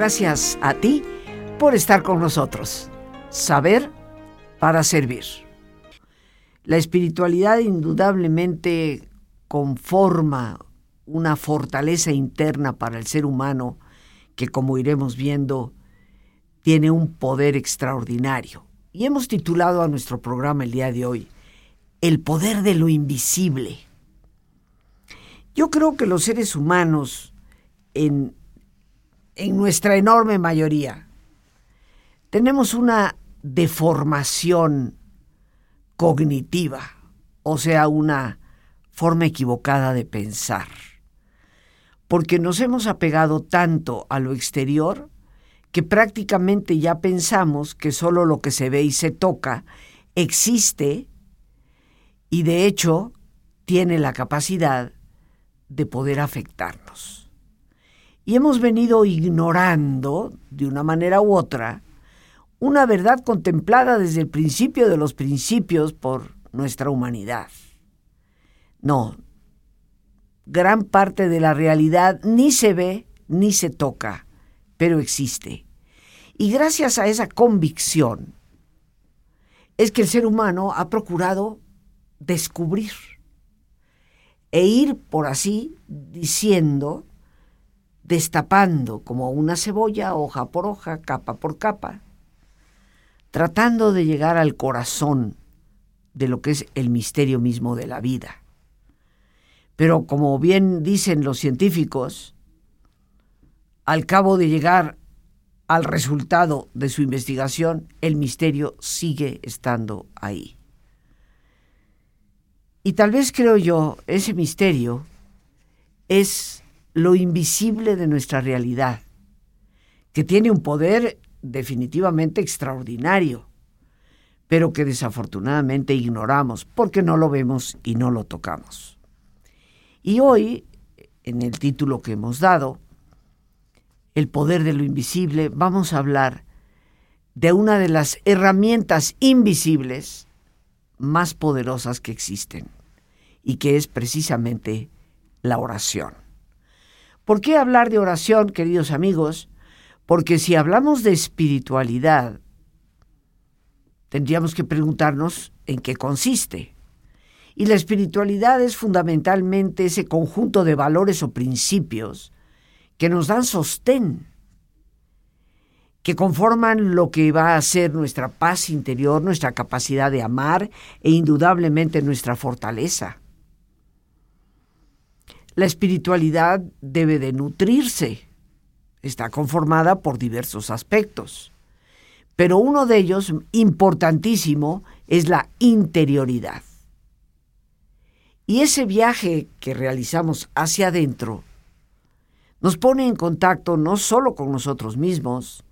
Gracias a ti por estar con nosotros. Saber para servir. La espiritualidad indudablemente conforma una fortaleza interna para el ser humano que, como iremos viendo, tiene un poder extraordinario. Y hemos titulado a nuestro programa el día de hoy, El poder de lo invisible. Yo creo que los seres humanos, en, en nuestra enorme mayoría, tenemos una deformación cognitiva, o sea, una forma equivocada de pensar, porque nos hemos apegado tanto a lo exterior que prácticamente ya pensamos que solo lo que se ve y se toca existe y de hecho tiene la capacidad de poder afectarnos. Y hemos venido ignorando, de una manera u otra, una verdad contemplada desde el principio de los principios por nuestra humanidad. No, gran parte de la realidad ni se ve ni se toca, pero existe. Y gracias a esa convicción es que el ser humano ha procurado descubrir e ir por así diciendo, destapando como una cebolla, hoja por hoja, capa por capa, tratando de llegar al corazón de lo que es el misterio mismo de la vida. Pero como bien dicen los científicos, al cabo de llegar al resultado de su investigación, el misterio sigue estando ahí. Y tal vez creo yo, ese misterio es lo invisible de nuestra realidad, que tiene un poder definitivamente extraordinario, pero que desafortunadamente ignoramos porque no lo vemos y no lo tocamos. Y hoy, en el título que hemos dado, El poder de lo invisible, vamos a hablar de una de las herramientas invisibles más poderosas que existen y que es precisamente la oración. ¿Por qué hablar de oración, queridos amigos? Porque si hablamos de espiritualidad, tendríamos que preguntarnos en qué consiste. Y la espiritualidad es fundamentalmente ese conjunto de valores o principios que nos dan sostén que conforman lo que va a ser nuestra paz interior, nuestra capacidad de amar e indudablemente nuestra fortaleza. La espiritualidad debe de nutrirse, está conformada por diversos aspectos, pero uno de ellos, importantísimo, es la interioridad. Y ese viaje que realizamos hacia adentro nos pone en contacto no solo con nosotros mismos,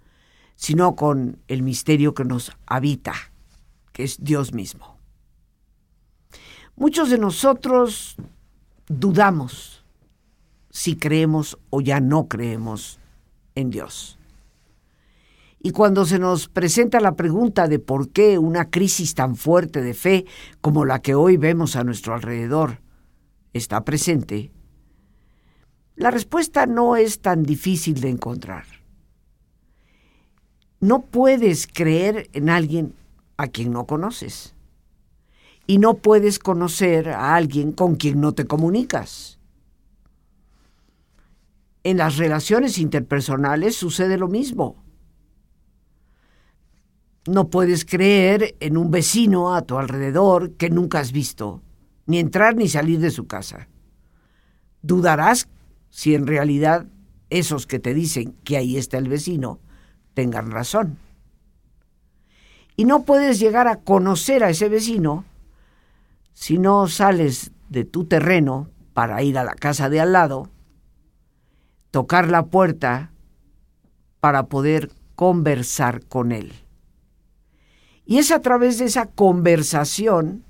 sino con el misterio que nos habita, que es Dios mismo. Muchos de nosotros dudamos si creemos o ya no creemos en Dios. Y cuando se nos presenta la pregunta de por qué una crisis tan fuerte de fe como la que hoy vemos a nuestro alrededor está presente, la respuesta no es tan difícil de encontrar. No puedes creer en alguien a quien no conoces. Y no puedes conocer a alguien con quien no te comunicas. En las relaciones interpersonales sucede lo mismo. No puedes creer en un vecino a tu alrededor que nunca has visto, ni entrar ni salir de su casa. Dudarás si en realidad esos que te dicen que ahí está el vecino tengan razón. Y no puedes llegar a conocer a ese vecino si no sales de tu terreno para ir a la casa de al lado, tocar la puerta para poder conversar con él. Y es a través de esa conversación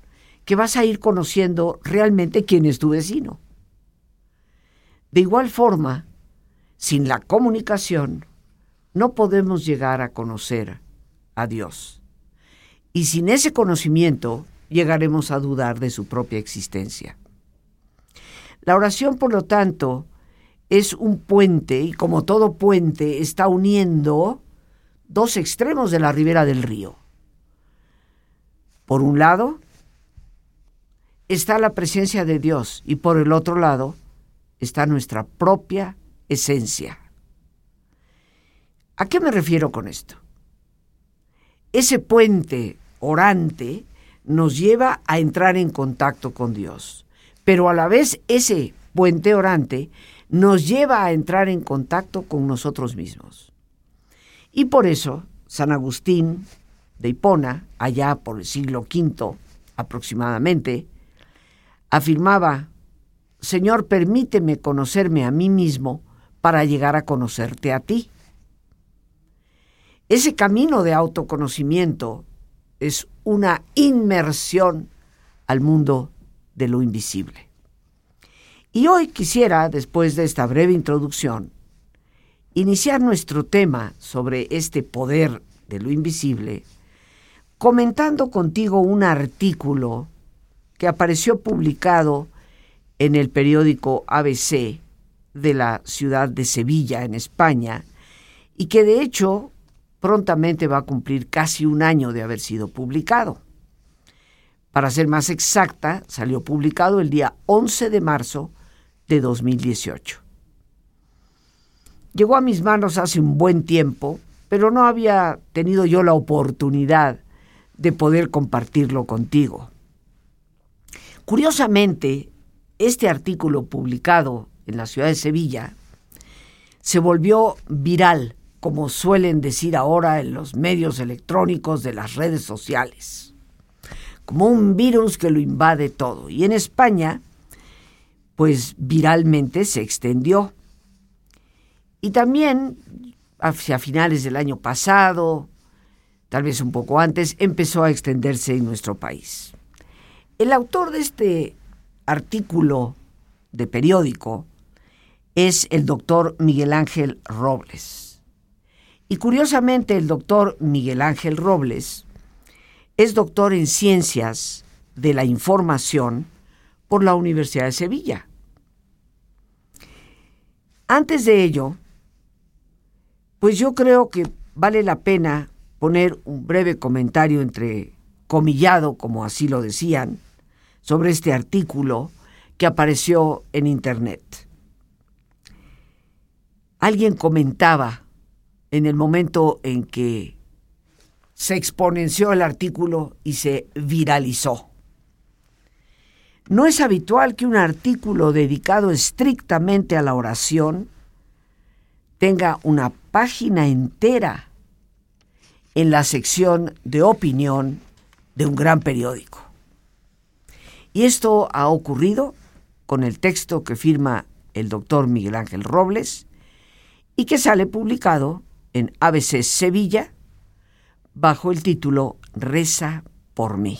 que vas a ir conociendo realmente quién es tu vecino. De igual forma, sin la comunicación, no podemos llegar a conocer a Dios. Y sin ese conocimiento llegaremos a dudar de su propia existencia. La oración, por lo tanto, es un puente y como todo puente está uniendo dos extremos de la ribera del río. Por un lado está la presencia de Dios y por el otro lado está nuestra propia esencia. ¿A qué me refiero con esto? Ese puente orante nos lleva a entrar en contacto con Dios, pero a la vez ese puente orante nos lleva a entrar en contacto con nosotros mismos. Y por eso San Agustín de Hipona, allá por el siglo V aproximadamente, afirmaba, Señor, permíteme conocerme a mí mismo para llegar a conocerte a ti. Ese camino de autoconocimiento es una inmersión al mundo de lo invisible. Y hoy quisiera, después de esta breve introducción, iniciar nuestro tema sobre este poder de lo invisible, comentando contigo un artículo que apareció publicado en el periódico ABC de la ciudad de Sevilla, en España, y que de hecho prontamente va a cumplir casi un año de haber sido publicado. Para ser más exacta, salió publicado el día 11 de marzo de 2018. Llegó a mis manos hace un buen tiempo, pero no había tenido yo la oportunidad de poder compartirlo contigo. Curiosamente, este artículo publicado en la ciudad de Sevilla se volvió viral como suelen decir ahora en los medios electrónicos de las redes sociales, como un virus que lo invade todo. Y en España, pues viralmente se extendió. Y también, hacia finales del año pasado, tal vez un poco antes, empezó a extenderse en nuestro país. El autor de este artículo de periódico es el doctor Miguel Ángel Robles. Y curiosamente el doctor Miguel Ángel Robles es doctor en ciencias de la información por la Universidad de Sevilla. Antes de ello, pues yo creo que vale la pena poner un breve comentario entre comillado, como así lo decían, sobre este artículo que apareció en Internet. Alguien comentaba en el momento en que se exponenció el artículo y se viralizó. No es habitual que un artículo dedicado estrictamente a la oración tenga una página entera en la sección de opinión de un gran periódico. Y esto ha ocurrido con el texto que firma el doctor Miguel Ángel Robles y que sale publicado en ABC Sevilla bajo el título Reza por mí.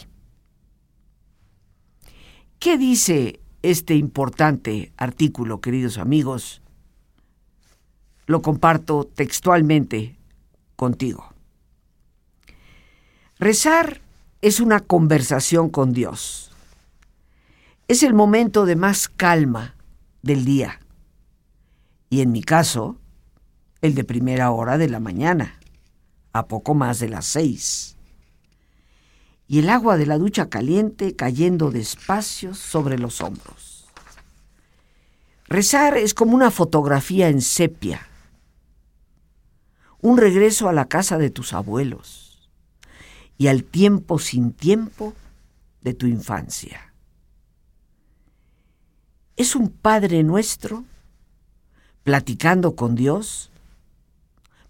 ¿Qué dice este importante artículo, queridos amigos? Lo comparto textualmente contigo. Rezar es una conversación con Dios. Es el momento de más calma del día. Y en mi caso, el de primera hora de la mañana, a poco más de las seis. Y el agua de la ducha caliente cayendo despacio sobre los hombros. Rezar es como una fotografía en sepia, un regreso a la casa de tus abuelos y al tiempo sin tiempo de tu infancia. Es un Padre nuestro platicando con Dios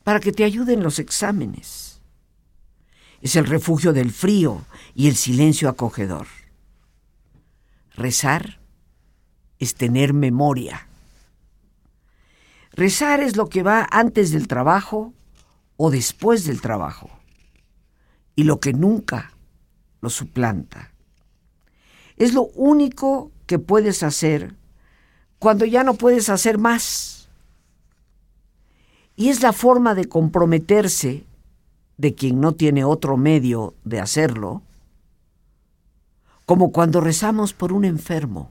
para que te ayuden los exámenes. Es el refugio del frío y el silencio acogedor. Rezar es tener memoria. Rezar es lo que va antes del trabajo o después del trabajo y lo que nunca lo suplanta. Es lo único que puedes hacer cuando ya no puedes hacer más y es la forma de comprometerse de quien no tiene otro medio de hacerlo, como cuando rezamos por un enfermo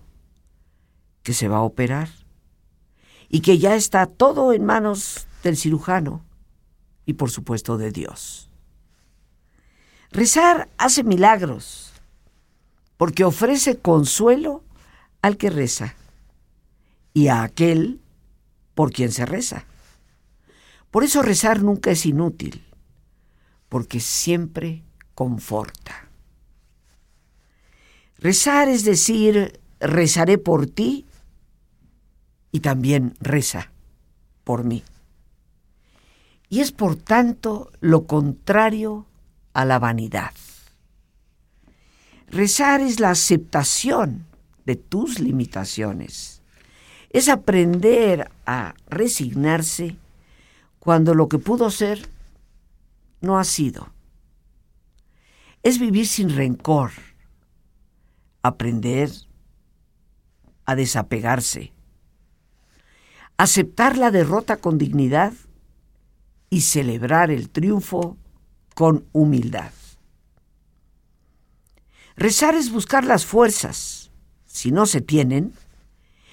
que se va a operar y que ya está todo en manos del cirujano y por supuesto de Dios. Rezar hace milagros porque ofrece consuelo al que reza y a aquel por quien se reza. Por eso rezar nunca es inútil, porque siempre conforta. Rezar es decir, rezaré por ti y también reza por mí. Y es por tanto lo contrario a la vanidad. Rezar es la aceptación de tus limitaciones. Es aprender a resignarse cuando lo que pudo ser no ha sido. Es vivir sin rencor, aprender a desapegarse, aceptar la derrota con dignidad y celebrar el triunfo con humildad. Rezar es buscar las fuerzas, si no se tienen,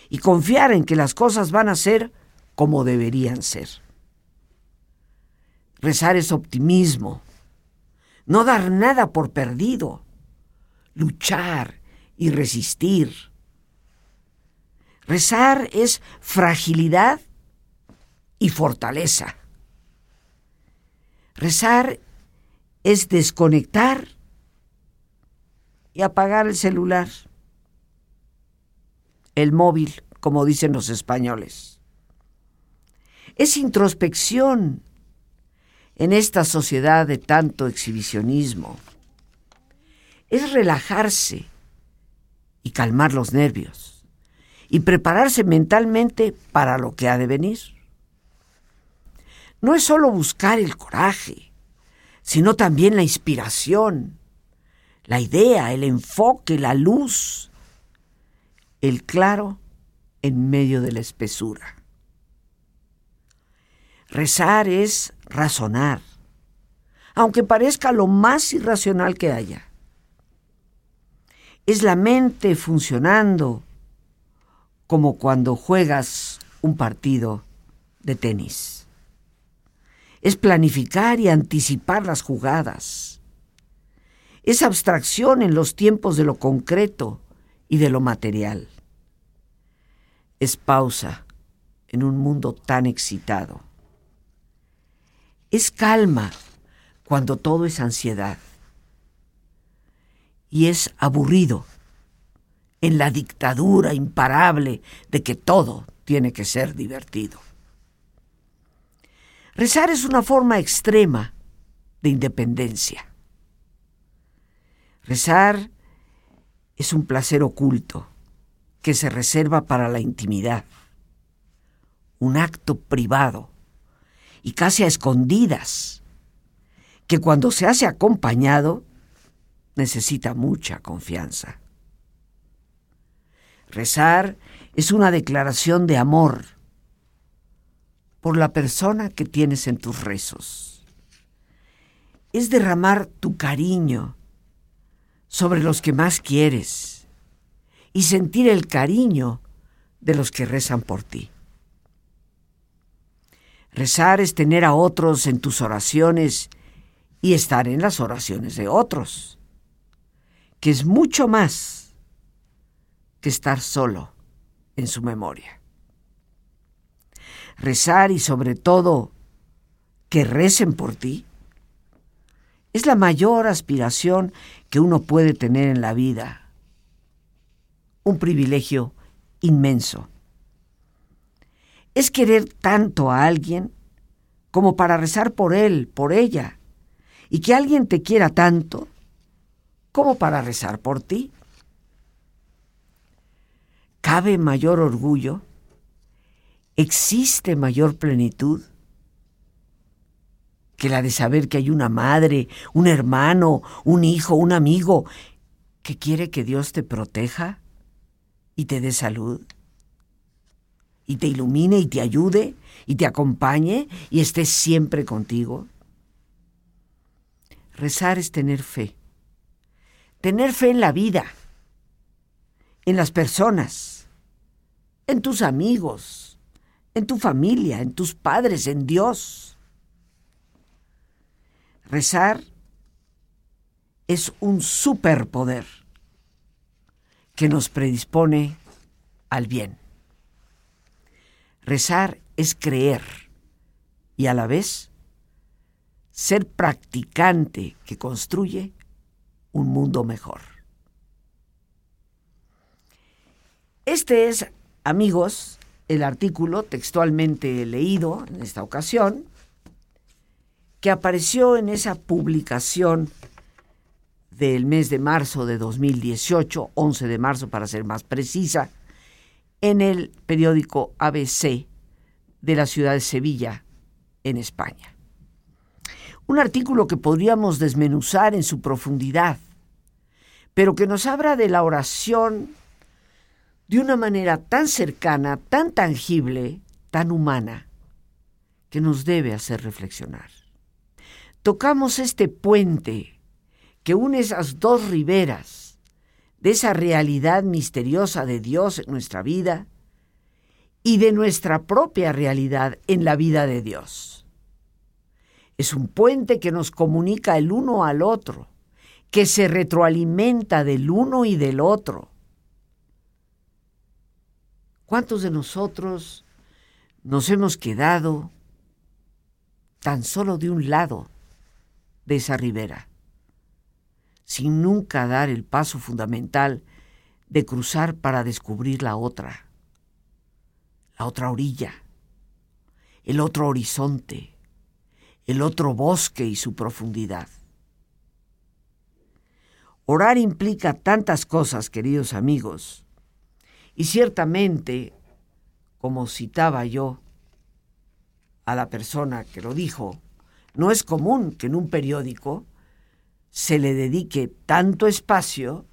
y confiar en que las cosas van a ser como deberían ser. Rezar es optimismo, no dar nada por perdido, luchar y resistir. Rezar es fragilidad y fortaleza. Rezar es desconectar y apagar el celular, el móvil, como dicen los españoles. Es introspección en esta sociedad de tanto exhibicionismo. Es relajarse y calmar los nervios y prepararse mentalmente para lo que ha de venir. No es solo buscar el coraje, sino también la inspiración, la idea, el enfoque, la luz, el claro en medio de la espesura. Rezar es razonar, aunque parezca lo más irracional que haya. Es la mente funcionando como cuando juegas un partido de tenis. Es planificar y anticipar las jugadas es abstracción en los tiempos de lo concreto y de lo material. Es pausa en un mundo tan excitado. Es calma cuando todo es ansiedad. Y es aburrido en la dictadura imparable de que todo tiene que ser divertido. Rezar es una forma extrema de independencia. Rezar es un placer oculto que se reserva para la intimidad, un acto privado y casi a escondidas, que cuando se hace acompañado necesita mucha confianza. Rezar es una declaración de amor por la persona que tienes en tus rezos. Es derramar tu cariño sobre los que más quieres y sentir el cariño de los que rezan por ti. Rezar es tener a otros en tus oraciones y estar en las oraciones de otros, que es mucho más que estar solo en su memoria. Rezar y sobre todo que recen por ti es la mayor aspiración que uno puede tener en la vida. Un privilegio inmenso. Es querer tanto a alguien como para rezar por él, por ella, y que alguien te quiera tanto como para rezar por ti. ¿Cabe mayor orgullo? ¿Existe mayor plenitud? que la de saber que hay una madre, un hermano, un hijo, un amigo que quiere que Dios te proteja y te dé salud y te ilumine y te ayude y te acompañe y esté siempre contigo. Rezar es tener fe. Tener fe en la vida, en las personas, en tus amigos, en tu familia, en tus padres, en Dios. Rezar es un superpoder que nos predispone al bien. Rezar es creer y a la vez ser practicante que construye un mundo mejor. Este es, amigos, el artículo textualmente leído en esta ocasión, que apareció en esa publicación del mes de marzo de 2018, 11 de marzo para ser más precisa, en el periódico ABC de la ciudad de Sevilla, en España. Un artículo que podríamos desmenuzar en su profundidad, pero que nos habla de la oración de una manera tan cercana, tan tangible, tan humana, que nos debe hacer reflexionar. Tocamos este puente que une esas dos riberas de esa realidad misteriosa de Dios en nuestra vida y de nuestra propia realidad en la vida de Dios. Es un puente que nos comunica el uno al otro, que se retroalimenta del uno y del otro ¿Cuántos de nosotros nos hemos quedado tan solo de un lado de esa ribera, sin nunca dar el paso fundamental de cruzar para descubrir la otra, la otra orilla, el otro horizonte, el otro bosque y su profundidad? Orar implica tantas cosas, queridos amigos, y ciertamente, como citaba yo a la persona que lo dijo, no es común que en un periódico se le dedique tanto espacio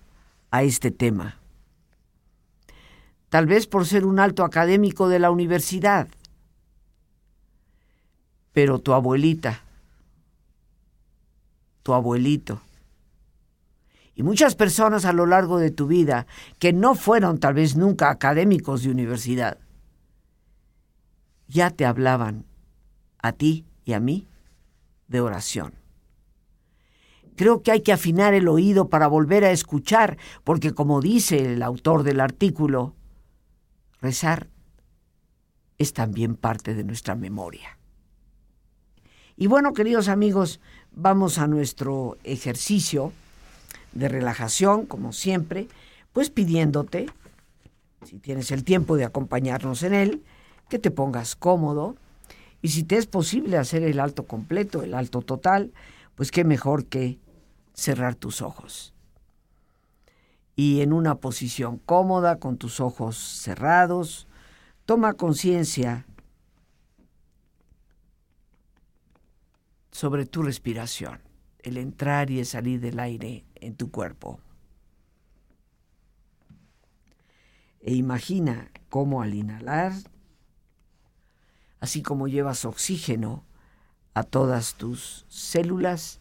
a este tema. Tal vez por ser un alto académico de la universidad, pero tu abuelita, tu abuelito, y muchas personas a lo largo de tu vida que no fueron tal vez nunca académicos de universidad, ya te hablaban a ti y a mí de oración. Creo que hay que afinar el oído para volver a escuchar, porque como dice el autor del artículo, rezar es también parte de nuestra memoria. Y bueno, queridos amigos, vamos a nuestro ejercicio de relajación, como siempre, pues pidiéndote, si tienes el tiempo de acompañarnos en él, que te pongas cómodo y si te es posible hacer el alto completo, el alto total, pues qué mejor que cerrar tus ojos. Y en una posición cómoda, con tus ojos cerrados, toma conciencia sobre tu respiración el entrar y el salir del aire en tu cuerpo. E imagina cómo al inhalar, así como llevas oxígeno a todas tus células,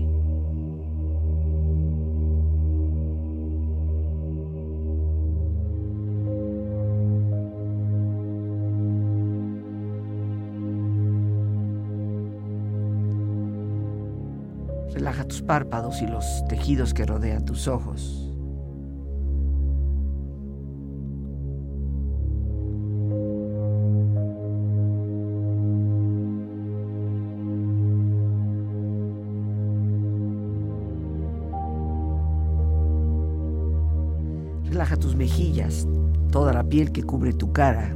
Relaja tus párpados y los tejidos que rodean tus ojos. Relaja tus mejillas, toda la piel que cubre tu cara.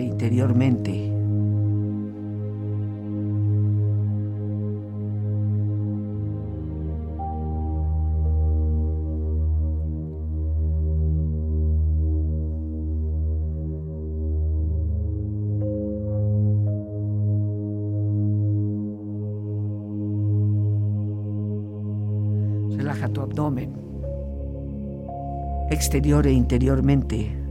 Interiormente. Relaja tu abdomen, exterior e interiormente.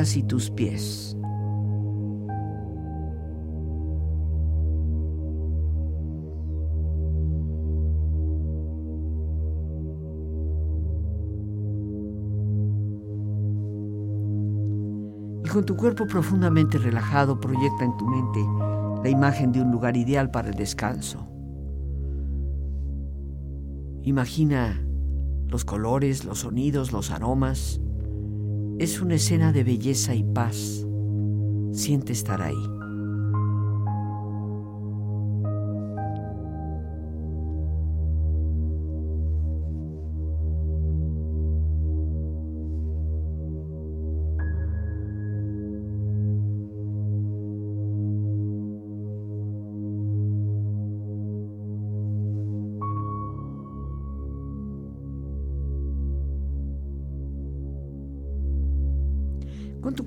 Y tus pies. Y con tu cuerpo profundamente relajado proyecta en tu mente la imagen de un lugar ideal para el descanso. Imagina los colores, los sonidos, los aromas. Es una escena de belleza y paz. Siente estar ahí.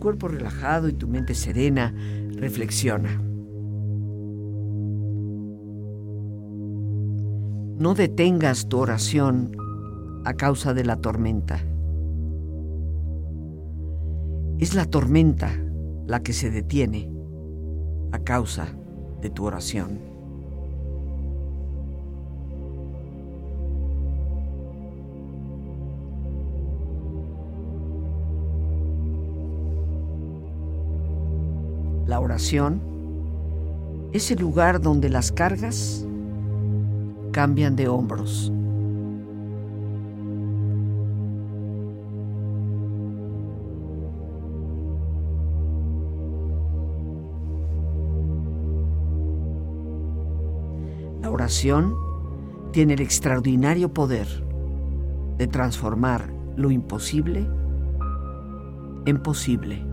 Cuerpo relajado y tu mente serena, reflexiona. No detengas tu oración a causa de la tormenta. Es la tormenta la que se detiene a causa de tu oración. Oración es el lugar donde las cargas cambian de hombros. La oración tiene el extraordinario poder de transformar lo imposible en posible.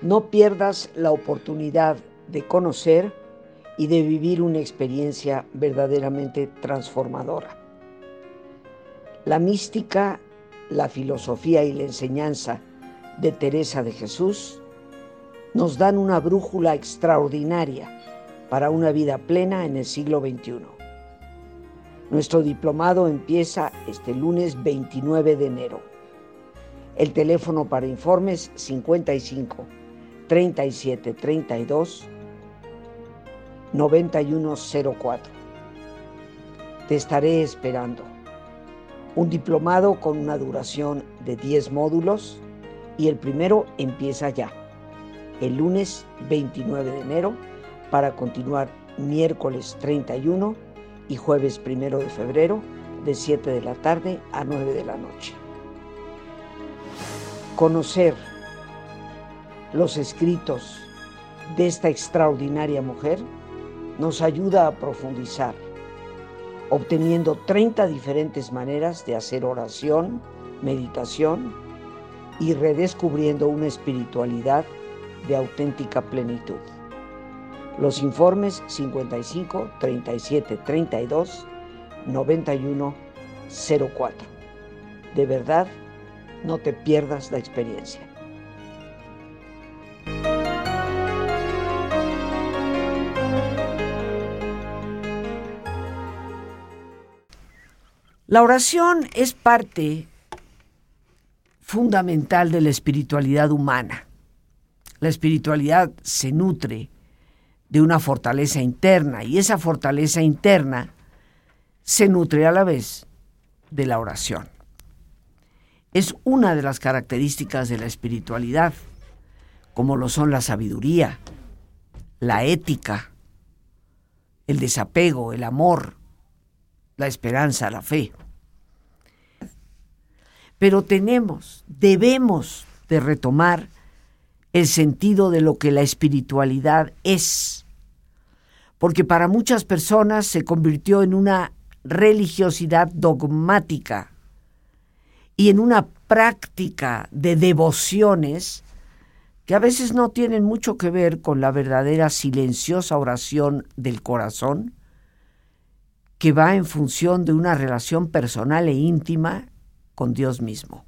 No pierdas la oportunidad de conocer y de vivir una experiencia verdaderamente transformadora. La mística, la filosofía y la enseñanza de Teresa de Jesús nos dan una brújula extraordinaria para una vida plena en el siglo XXI. Nuestro diplomado empieza este lunes 29 de enero. El teléfono para informes 55 37 32 9104. Te estaré esperando un diplomado con una duración de 10 módulos y el primero empieza ya, el lunes 29 de enero, para continuar miércoles 31 y jueves 1 de febrero de 7 de la tarde a 9 de la noche. Conocer los escritos de esta extraordinaria mujer nos ayuda a profundizar obteniendo 30 diferentes maneras de hacer oración, meditación y redescubriendo una espiritualidad de auténtica plenitud. Los informes 55 37 32 91 04. De verdad, no te pierdas la experiencia. La oración es parte fundamental de la espiritualidad humana. La espiritualidad se nutre de una fortaleza interna y esa fortaleza interna se nutre a la vez de la oración. Es una de las características de la espiritualidad, como lo son la sabiduría, la ética, el desapego, el amor, la esperanza, la fe. Pero tenemos, debemos de retomar el sentido de lo que la espiritualidad es, porque para muchas personas se convirtió en una religiosidad dogmática y en una práctica de devociones que a veces no tienen mucho que ver con la verdadera silenciosa oración del corazón que va en función de una relación personal e íntima con Dios mismo.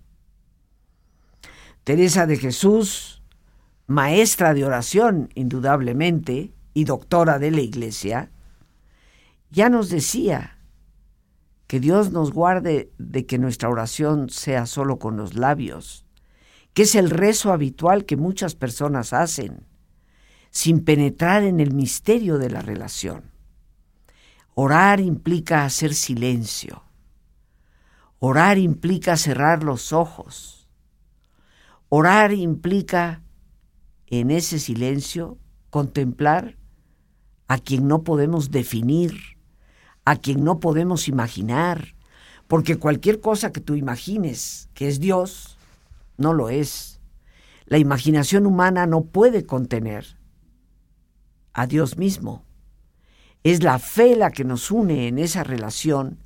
Teresa de Jesús, maestra de oración indudablemente y doctora de la Iglesia, ya nos decía que Dios nos guarde de que nuestra oración sea solo con los labios, que es el rezo habitual que muchas personas hacen, sin penetrar en el misterio de la relación. Orar implica hacer silencio. Orar implica cerrar los ojos. Orar implica en ese silencio contemplar a quien no podemos definir, a quien no podemos imaginar, porque cualquier cosa que tú imagines que es Dios, no lo es. La imaginación humana no puede contener a Dios mismo. Es la fe la que nos une en esa relación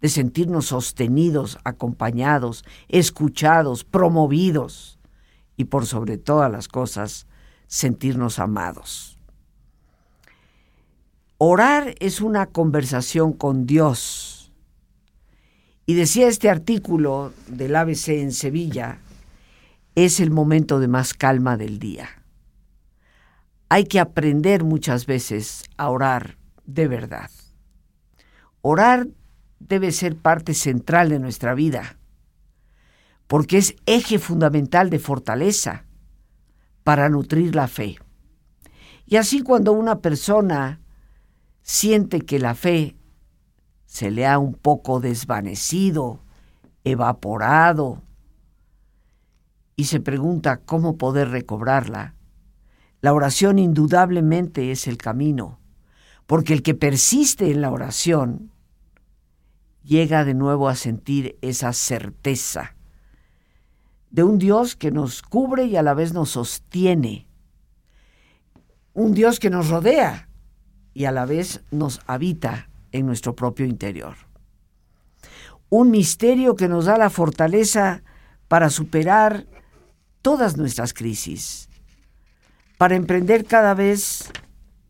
de sentirnos sostenidos, acompañados, escuchados, promovidos y por sobre todas las cosas, sentirnos amados. Orar es una conversación con Dios. Y decía este artículo del ABC en Sevilla, es el momento de más calma del día hay que aprender muchas veces a orar de verdad. Orar debe ser parte central de nuestra vida. porque es eje fundamental de fortaleza para nutrir la fe. Y así cuando una persona siente que la fe se le ha un poco desvanecido, evaporado, y se pregunta cómo poder recobrarla, la oración indudablemente es el camino, porque el que persiste en la oración llega de nuevo a sentir esa certeza de un Dios que nos cubre y a la vez nos sostiene, un Dios que nos rodea y a la vez nos habita en nuestro propio interior. Un misterio que nos da la fortaleza para superar todas nuestras crisis, para emprender cada vez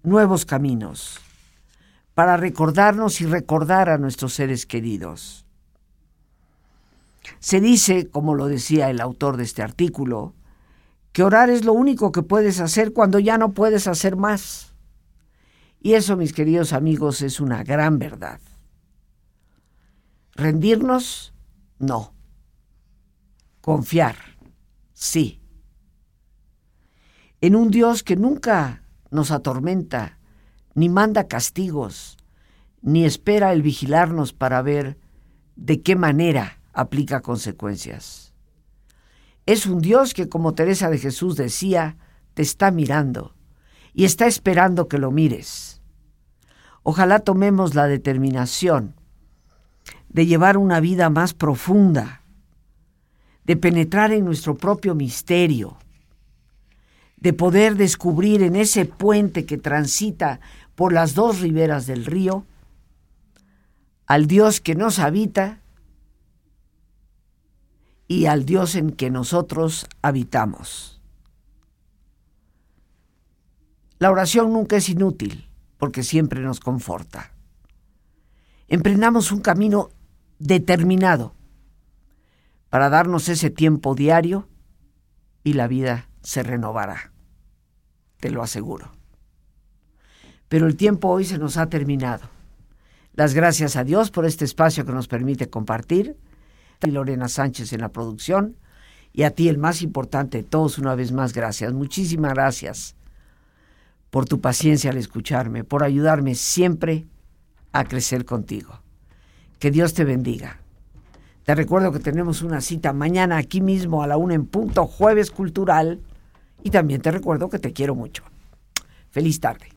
nuevos caminos, para recordarnos y recordar a nuestros seres queridos. Se dice, como lo decía el autor de este artículo, que orar es lo único que puedes hacer cuando ya no puedes hacer más. Y eso, mis queridos amigos, es una gran verdad. Rendirnos, no. Confiar, sí. En un Dios que nunca nos atormenta, ni manda castigos, ni espera el vigilarnos para ver de qué manera aplica consecuencias. Es un Dios que, como Teresa de Jesús decía, te está mirando y está esperando que lo mires. Ojalá tomemos la determinación de llevar una vida más profunda, de penetrar en nuestro propio misterio, de poder descubrir en ese puente que transita por las dos riberas del río al Dios que nos habita y al Dios en que nosotros habitamos. La oración nunca es inútil porque siempre nos conforta. Emprendamos un camino determinado para darnos ese tiempo diario y la vida se renovará. Te lo aseguro. Pero el tiempo hoy se nos ha terminado. Las gracias a Dios por este espacio que nos permite compartir. Y Lorena Sánchez en la producción. Y a ti el más importante de todos, una vez más, gracias. Muchísimas gracias por tu paciencia al escucharme, por ayudarme siempre a crecer contigo. Que Dios te bendiga. Te recuerdo que tenemos una cita mañana aquí mismo a la una en punto, jueves cultural. Y también te recuerdo que te quiero mucho. Feliz tarde.